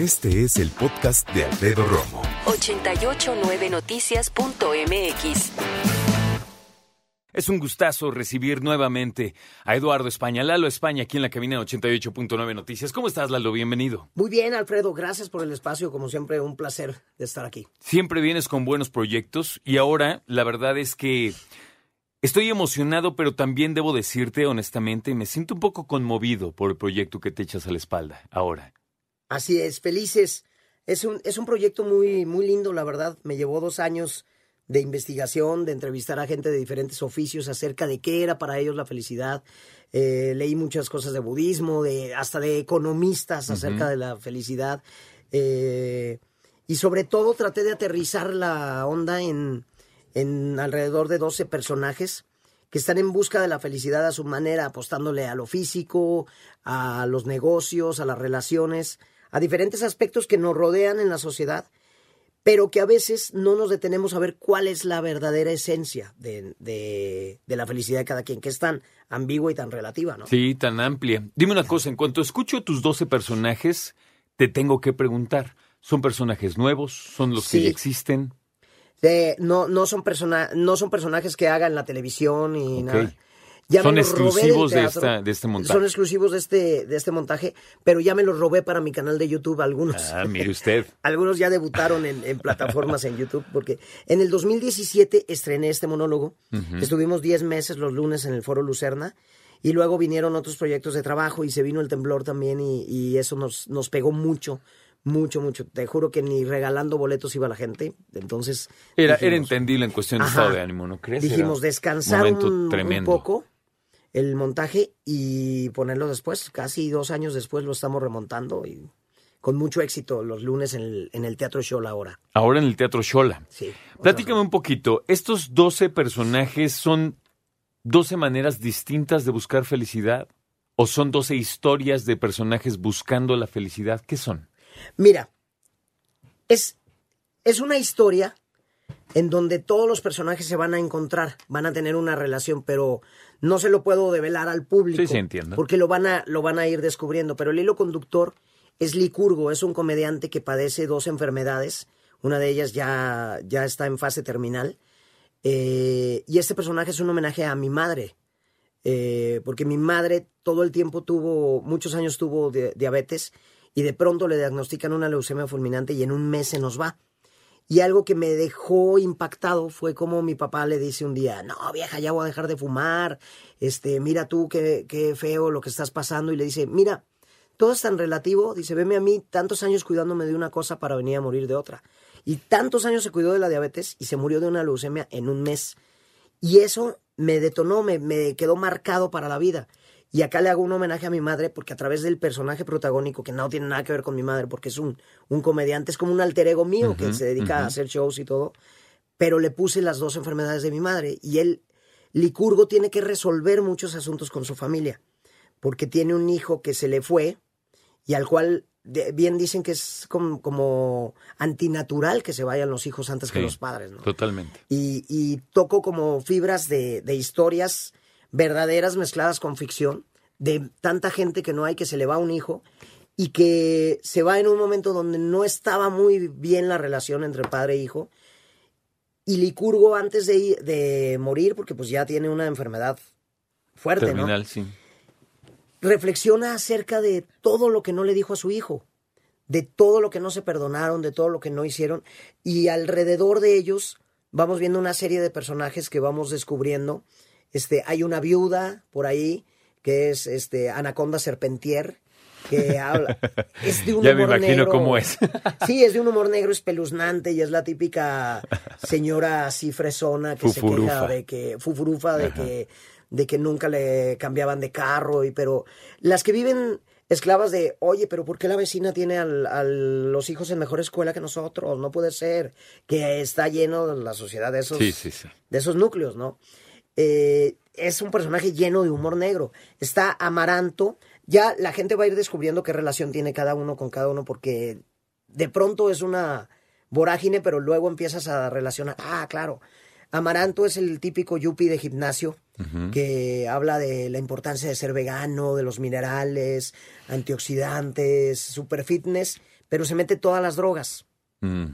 Este es el podcast de Alfredo Romo. 889noticias.mx. Es un gustazo recibir nuevamente a Eduardo España, Lalo España, aquí en la cabina de 88.9 Noticias. ¿Cómo estás, Lalo? Bienvenido. Muy bien, Alfredo, gracias por el espacio. Como siempre, un placer de estar aquí. Siempre vienes con buenos proyectos y ahora la verdad es que estoy emocionado, pero también debo decirte honestamente, me siento un poco conmovido por el proyecto que te echas a la espalda ahora. Así es, felices. Es un, es un proyecto muy, muy lindo, la verdad. Me llevó dos años de investigación, de entrevistar a gente de diferentes oficios acerca de qué era para ellos la felicidad. Eh, leí muchas cosas de budismo, de, hasta de economistas acerca de la felicidad. Eh, y sobre todo traté de aterrizar la onda en, en alrededor de 12 personajes que están en busca de la felicidad a su manera, apostándole a lo físico, a los negocios, a las relaciones, a diferentes aspectos que nos rodean en la sociedad, pero que a veces no nos detenemos a ver cuál es la verdadera esencia de, de, de la felicidad de cada quien, que es tan ambigua y tan relativa, ¿no? Sí, tan amplia. Dime una cosa, en cuanto escucho tus 12 personajes, te tengo que preguntar, ¿son personajes nuevos? ¿Son los que ya existen? De- no, no, son persona, no son personajes que hagan la televisión y nada. Ya Son me los robé del exclusivos de, teatro. esta, de este montaje. Son exclusivos de este, de este montaje, pero ya me los robé para mi canal de YouTube algunos. Ah, mire usted. Algunos ya debutaron en, en plataformas en YouTube, porque en el 2017 estrené este monólogo. Estuvimos 10 meses los lunes en el Foro Lucerna. Y luego vinieron otros proyectos de trabajo y se vino el temblor también y, y eso nos, nos pegó mucho, mucho, mucho. Te juro que ni regalando boletos iba la gente. Entonces... Era, dijimos- era entendible en cuestión de Ajá. estado de ánimo, ¿no crees? Dijimos descansar un, poco el montaje y ponerlo después. Casi dos años después lo estamos remontando y con mucho éxito los lunes en el, en el Teatro Show La Hora. Ahora en el Teatro Shola. Sí. Platícame un poquito. ¿Estos 12 personajes son 12 maneras distintas de buscar felicidad? ¿O son 12 historias de personajes buscando la felicidad? ¿Qué son? Mira, es, es una historia en donde todos los personajes se van a encontrar, van a tener una relación, pero no se lo puedo develar al público. Sí, sí, entiendo. Porque lo van a, lo van a ir descubriendo. Pero el hilo conductor es Licurgo, es un comediante que padece dos enfermedades. Una de ellas ya, ya está en fase terminal. Eh, y este personaje es un homenaje a mi madre. Eh, porque mi madre todo el tiempo tuvo, muchos años tuvo di- diabetes y de pronto le diagnostican una leucemia fulminante y en un mes se nos va. Y algo que me dejó impactado fue como mi papá le dice un día, no vieja, ya voy a dejar de fumar, este, mira tú qué, qué feo lo que estás pasando. Y le dice, mira, todo es tan relativo, dice, veme a mí tantos años cuidándome de una cosa para venir a morir de otra. Y tantos años se cuidó de la diabetes y se murió de una leucemia en un mes. Y eso me detonó, me, me quedó marcado para la vida. Y acá le hago un homenaje a mi madre porque a través del personaje protagónico, que no tiene nada que ver con mi madre, porque es un, un comediante, es como un alter ego mío que se dedica a hacer shows y todo, pero le puse las dos enfermedades de mi madre. Y él, Licurgo, tiene que resolver muchos asuntos con su familia, porque tiene un hijo que se le fue y al cual de- bien dicen que es como, como antinatural que se vayan los hijos antes que los padres. ¿no? Totalmente. y, y toco como fibras de, de historias verdaderas mezcladas con ficción, de tanta gente que no hay que se le va un hijo y que se va en un momento donde no estaba muy bien la relación entre padre e hijo. Y Licurgo antes de, ir- de morir, porque pues ya tiene una enfermedad fuerte, ¿no? Sí. reflexiona acerca de todo lo que no le dijo a su hijo, de todo lo que no se perdonaron, de todo lo que no hicieron, y alrededor de ellos vamos viendo una serie de personajes que vamos descubriendo. Este, hay una viuda por ahí que es este Anaconda Serpentier que habla es de un Ya me humor imagino negro. cómo es. Sí, es de un humor negro espeluznante y es la típica señora así fresona que se queja de que fufurufa de que de que nunca le cambiaban de carro y pero las que viven esclavas de, oye, pero ¿por qué la vecina tiene al- a los hijos en mejor escuela que nosotros? No puede ser, que está lleno la sociedad de esos, Sí, sí, sí. de esos núcleos, ¿no? Eh, es un personaje lleno de humor negro. Está Amaranto. Ya la gente va a ir descubriendo qué relación tiene cada uno con cada uno porque de pronto es una vorágine, pero luego empiezas a relacionar. Ah, claro. Amaranto es el típico yuppie de gimnasio que habla de la importancia de ser vegano, de los minerales, antioxidantes, super fitness, pero se mete todas las drogas. Mm,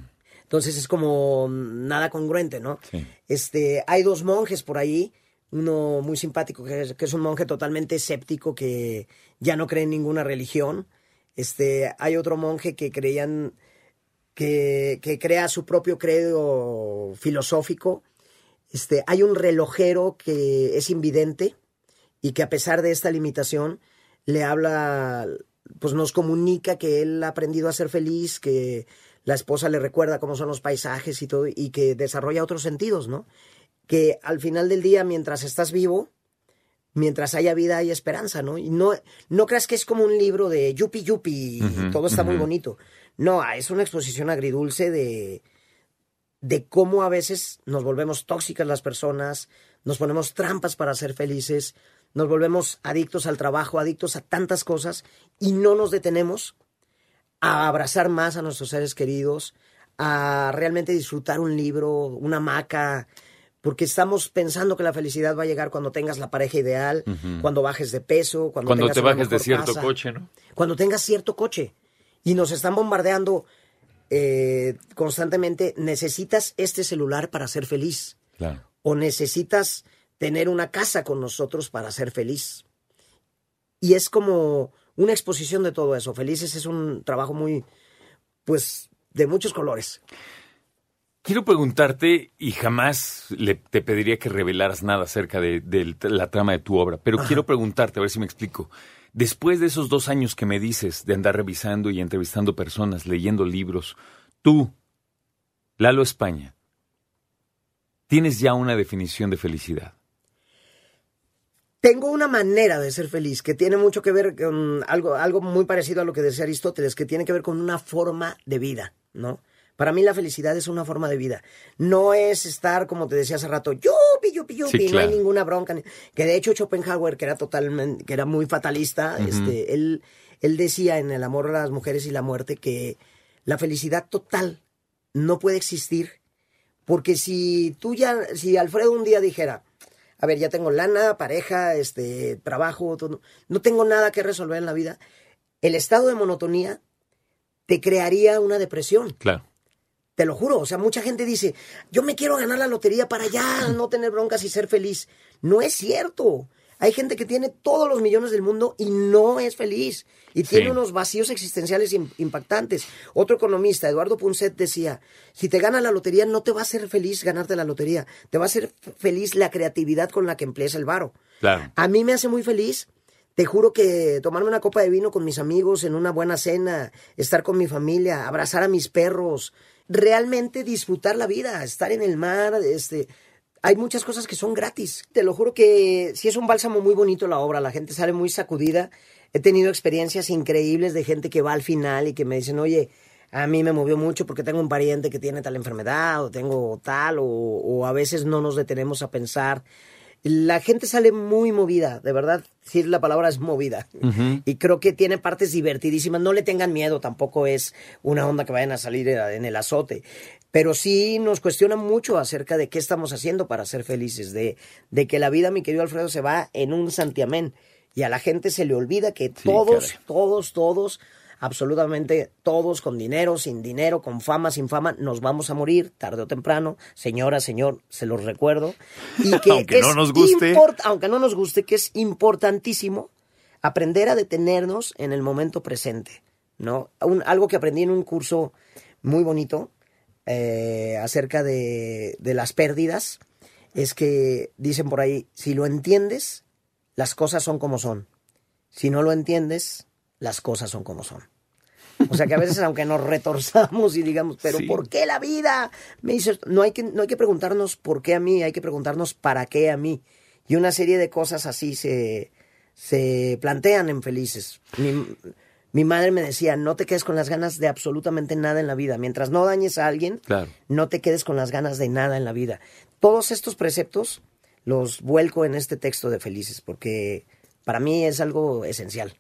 Entonces es como nada congruente, ¿no? sí. Este, hay dos monjes por ahí, uno muy simpático que es, que es un monje totalmente escéptico que ya no cree en ninguna religión. Este, hay otro monje que creían que, que crea su propio credo filosófico. Este, hay un relojero que es invidente y que a pesar de esta limitación le habla, pues nos comunica que él ha aprendido a ser feliz, que la esposa le recuerda cómo son los paisajes y todo, y que desarrolla otros sentidos, ¿no? Que al final del día, mientras estás vivo, mientras haya vida hay esperanza, ¿no? Y no, no creas que es como un libro de yupi yupi y todo está muy bonito. No, es una exposición agridulce de, de cómo a veces nos volvemos tóxicas las personas, nos ponemos trampas para ser felices, nos volvemos adictos al trabajo, adictos a tantas cosas y no nos detenemos a abrazar más a nuestros seres queridos, a realmente disfrutar un libro, una hamaca, porque estamos pensando que la felicidad va a llegar cuando tengas la pareja ideal, cuando bajes de peso, cuando, Cuando tengas te bajes de cierto casa, coche, ¿no? cuando tengas cierto coche y nos están bombardeando eh, constantemente, necesitas este celular para ser feliz Claro. o necesitas tener una casa con nosotros para ser feliz. Y es como una exposición de todo eso. Felices es un trabajo muy, pues, de muchos colores. Quiero preguntarte, y jamás le, te pediría que revelaras nada acerca de, de la trama de tu obra, pero quiero preguntarte, a ver si me explico. Después de esos dos años que me dices de andar revisando y entrevistando personas, leyendo libros, tú, Lalo España, tienes ya una definición de felicidad. Tengo una manera de ser feliz que tiene mucho que ver con algo, algo muy parecido a lo que decía Aristóteles, que tiene que ver con una forma de vida, ¿no? Para mí la felicidad es una forma de vida. No es estar, como te decía hace rato, yupi, yupi, yupi, Sí, no hay ninguna bronca. Que de hecho Schopenhauer, que era totalmente, que era muy fatalista, este, él, él decía en El amor a las mujeres y la muerte que la felicidad total no puede existir porque si tú ya, si Alfredo un día dijera, a ver, ya tengo lana, pareja, este, trabajo, todo, no tengo nada que resolver en la vida, el estado de monotonía te crearía una depresión. Claro. Te lo juro. O sea, mucha gente dice, yo me quiero ganar la lotería para ya no tener broncas y ser feliz. No es cierto. Hay gente que tiene todos los millones del mundo y no es feliz. Y tiene unos vacíos existenciales im- impactantes. Otro economista, Eduardo Punset, decía, si te ganas la lotería, no te va a hacer feliz ganarte la lotería. Te va a hacer feliz la creatividad con la que empleas el varo. Claro. A mí me hace muy feliz. Te juro que tomarme una copa de vino con mis amigos en una buena cena, estar con mi familia, abrazar a mis perros, realmente disfrutar la vida, estar en el mar, este, hay muchas cosas que son gratis. Te lo juro que sí es un bálsamo muy bonito la obra, la gente sale muy sacudida. He tenido experiencias increíbles de gente que va al final y que me dicen, oye, a mí me movió mucho porque tengo un pariente que tiene tal enfermedad o tengo tal o, o a veces no nos detenemos a pensar. La gente sale muy movida, de verdad, sí la palabra es movida. Y creo que tiene partes divertidísimas. No le tengan miedo, tampoco es una onda que vayan a salir en el azote. Pero sí nos cuestionan mucho acerca de qué estamos haciendo para ser felices, de, de que la vida, mi querido Alfredo, se va en un santiamén. Y a la gente se le olvida que todos, caray. todos, todos, absolutamente todos, con dinero, sin dinero, con fama, sin fama, nos vamos a morir tarde o temprano. Señora, señor, se los recuerdo. Y que Aunque no nos guste. aunque no nos guste, que es importantísimo aprender a detenernos en el momento presente, ¿no? Un- algo que aprendí en un curso muy bonito eh, acerca de, de las pérdidas es que dicen por ahí, si lo entiendes, las cosas son como son. Si no lo entiendes, las cosas son como son. O sea que a veces, aunque nos retorzamos y digamos, pero Sí. ¿por qué la vida me hizo esto? No hay, que, no hay que preguntarnos por qué a mí, hay que preguntarnos para qué a mí. Y una serie de cosas así se, se plantean en Felices. Mi madre me decía, no te quedes con las ganas de absolutamente nada en la vida. Mientras no dañes a alguien, Claro. no te quedes con las ganas de nada en la vida. Todos estos preceptos los vuelco en este texto de Felices, porque para mí es algo esencial.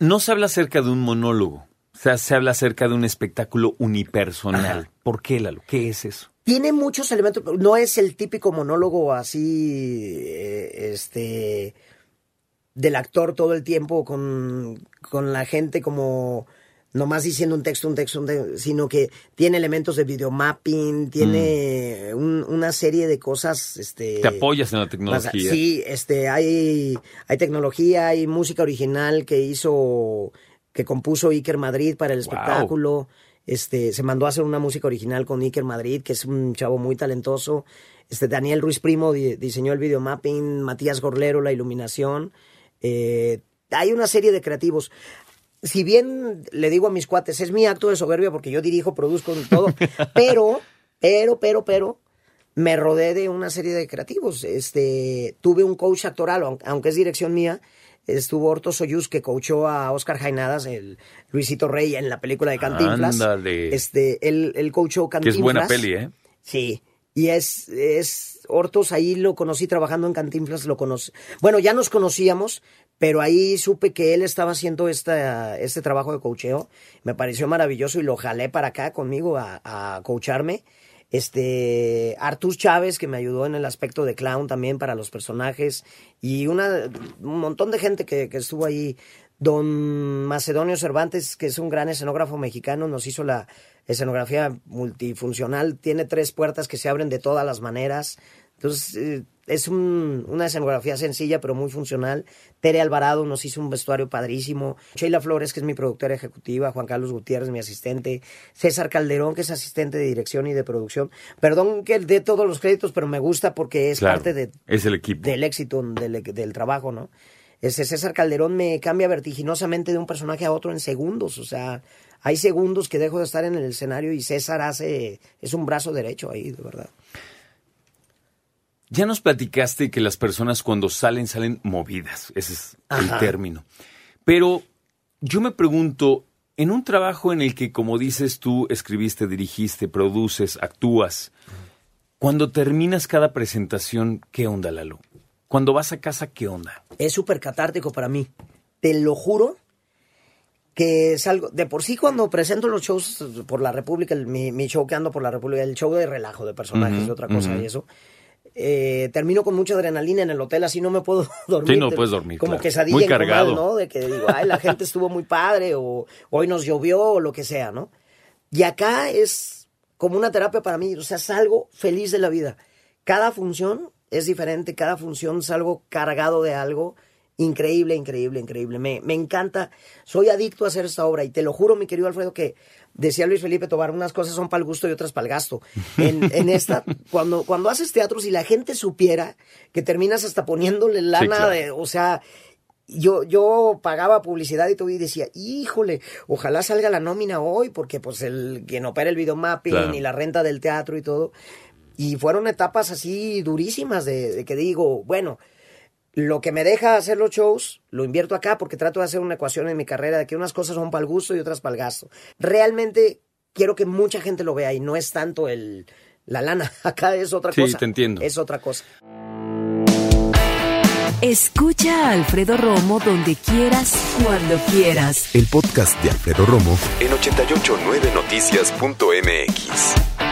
No se habla acerca de un monólogo. O sea, se habla acerca de un espectáculo unipersonal. ¿Por qué, Lalo? ¿Qué es eso? Tiene muchos elementos, no es el típico monólogo así, eh, este, del actor todo el tiempo con, con la gente como nomás diciendo un texto, un texto, un texto, sino que tiene elementos de videomapping, tiene un- una serie de cosas, este... Mm. Te apoyas en la tecnología. Sí, este, hay, hay tecnología, hay música original que hizo, que compuso Iker Madrid para el Wow. espectáculo. Este, se mandó a hacer una música original con Iker Madrid, que es un chavo muy talentoso. Este, Daniel Ruiz Primo di- diseñó el videomapping, Matías Gorlero la iluminación. Eh, hay una serie de creativos. Si bien le digo a mis cuates, es mi acto de soberbia porque yo dirijo, produzco y todo, pero, pero, pero, pero, me rodeé de una serie de creativos. Este, tuve un coach actoral, aun- aunque es dirección mía. Estuvo Orto Soyuz, que coachó a Oscar Jainadas, el Luisito Rey, en la película de Cantinflas. Ándale. Este, él, él coachó que Cantinflas. es buena peli, ¿eh? Sí. Y es, es, Hortos ahí lo conocí trabajando en Cantinflas, lo conocí. Bueno, ya nos conocíamos, pero ahí supe que él estaba haciendo esta, este trabajo de coacheo. Me pareció maravilloso y lo jalé para acá conmigo a, a coacharme. Este, Artus Chávez, que me ayudó en el aspecto de clown también para los personajes. Y una, un montón de gente que, que estuvo ahí. Don Macedonio Cervantes, que es un gran escenógrafo mexicano, nos hizo la escenografía multifuncional. Tiene tres puertas que se abren de todas las maneras. Entonces, eh, es un- una escenografía sencilla, pero muy funcional. Tere Alvarado nos hizo un vestuario padrísimo. Sheila Flores, que es mi productora ejecutiva. Juan Carlos Gutiérrez, mi asistente. César Calderón, que es asistente de dirección y de producción. Perdón que dé todos los créditos, pero me gusta porque es Claro, parte de, es el equipo. del éxito del, del trabajo, ¿no? Ese César Calderón me cambia vertiginosamente de un personaje a otro en segundos, o sea, hay segundos que dejo de estar en el escenario y César hace, es un brazo derecho ahí, de verdad. Ya nos platicaste que las personas cuando salen, salen movidas. Ese es Ajá. el término. Pero yo me pregunto, en un trabajo en el que, como dices tú, escribiste, dirigiste, produces, actúas, cuando terminas cada presentación, ¿qué onda, Lalo? Cuando vas a casa, ¿qué onda? Es súper catártico para mí, te lo juro que salgo, de por sí cuando presento los shows por la República, el- mi, mi show que ando por la República, el show de relajo de personajes Ujú, y otra cosa ujú. y eso, eh, termino con mucha adrenalina en el hotel, así no me puedo dormir. Sí, no puedes dormir, Como claro. quesadilla Muy en comal, cargado. ¿no? De que digo, ay, la gente estuvo muy padre, o hoy nos llovió, o lo que sea, ¿no? Y acá es como una terapia para mí, o sea, salgo feliz de la vida. Cada función es diferente, cada función salgo cargado de algo increíble, increíble, increíble. Me, me encanta, soy adicto a hacer esta obra y te lo juro, mi querido Alfredo, que decía Luis Felipe Tobar, unas cosas son para el gusto y otras para el gasto. En, en esta, cuando, cuando haces teatro, si la gente supiera que terminas hasta poniéndole lana, claro. de, o sea, yo, yo pagaba publicidad y todo y decía, híjole, ojalá salga la nómina hoy, porque pues el quien opera el videomapping Claro. y la renta del teatro y todo. Y fueron etapas así durísimas de, de que digo, bueno, lo que me deja hacer los shows, lo invierto acá porque trato de hacer una ecuación en mi carrera de que unas cosas son para el gusto y otras para el gasto. Realmente quiero que mucha gente lo vea y no es tanto el la lana, acá es otra Sí, cosa. te entiendo. Es otra cosa. Escucha a Alfredo Romo donde quieras, cuando quieras. El podcast de Alfredo Romo en 889noticias.mx.